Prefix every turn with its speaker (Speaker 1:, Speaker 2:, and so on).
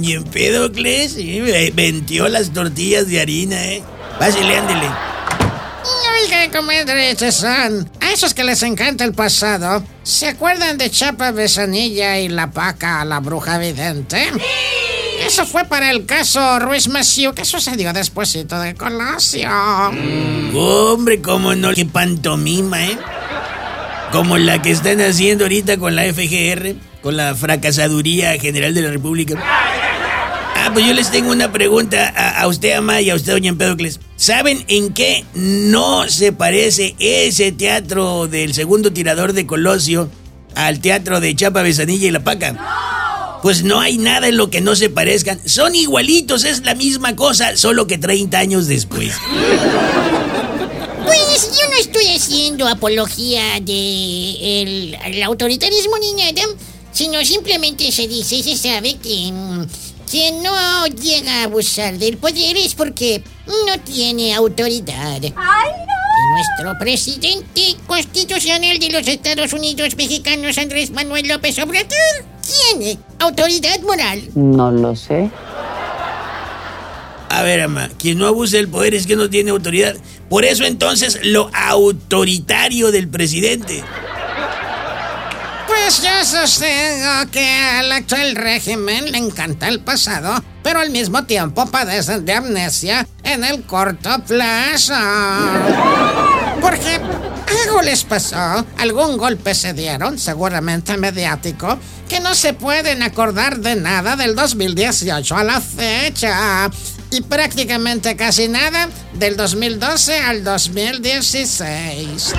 Speaker 1: Don Empédocles sí, vendió las tortillas de harina, ¿eh? Pásale, ándele.
Speaker 2: Oiga, comadre, son a esos que les encanta el pasado, ¿se acuerdan de Chapa Besanilla y la Paca, la bruja vidente? Eso fue para el caso Ruiz Massieu que sucedió despuésito de Colosio.
Speaker 1: Hombre, cómo no, qué pantomima, ¿eh? Como la que están haciendo ahorita con la FGR, con la fracasaduría general de la República. Ah, pues yo les tengo una pregunta a, usted, Ama, y a usted, doña Empedocles. ¿Saben en qué no se parece ese teatro del segundo tirador de Colosio al teatro de Chapa Besanilla y La Paca? Pues no hay nada en lo que no se parezcan. Son igualitos, es la misma cosa, solo que 30 años después.
Speaker 3: Pues yo no estoy haciendo apología de el, autoritarismo ni nada, sino simplemente se dice se sabe que mm, quien no llega a abusar del poder es porque no tiene autoridad. ¡Ay, no! Nuestro presidente constitucional de los Estados Unidos mexicanos, Andrés Manuel López Obrador, tiene autoridad moral.
Speaker 4: No lo sé.
Speaker 1: A ver, ama, quien no abuse del poder es que no tiene autoridad. Por eso entonces lo autoritario del presidente.
Speaker 2: Pues yo sostengo que al actual régimen le encanta el pasado, pero al mismo tiempo padecen de amnesia en el corto plazo. Porque algo les pasó, algún golpe se dieron, seguramente mediático, que no se pueden acordar de nada del 2018 a la fecha. Y prácticamente casi nada del 2012 al 2016.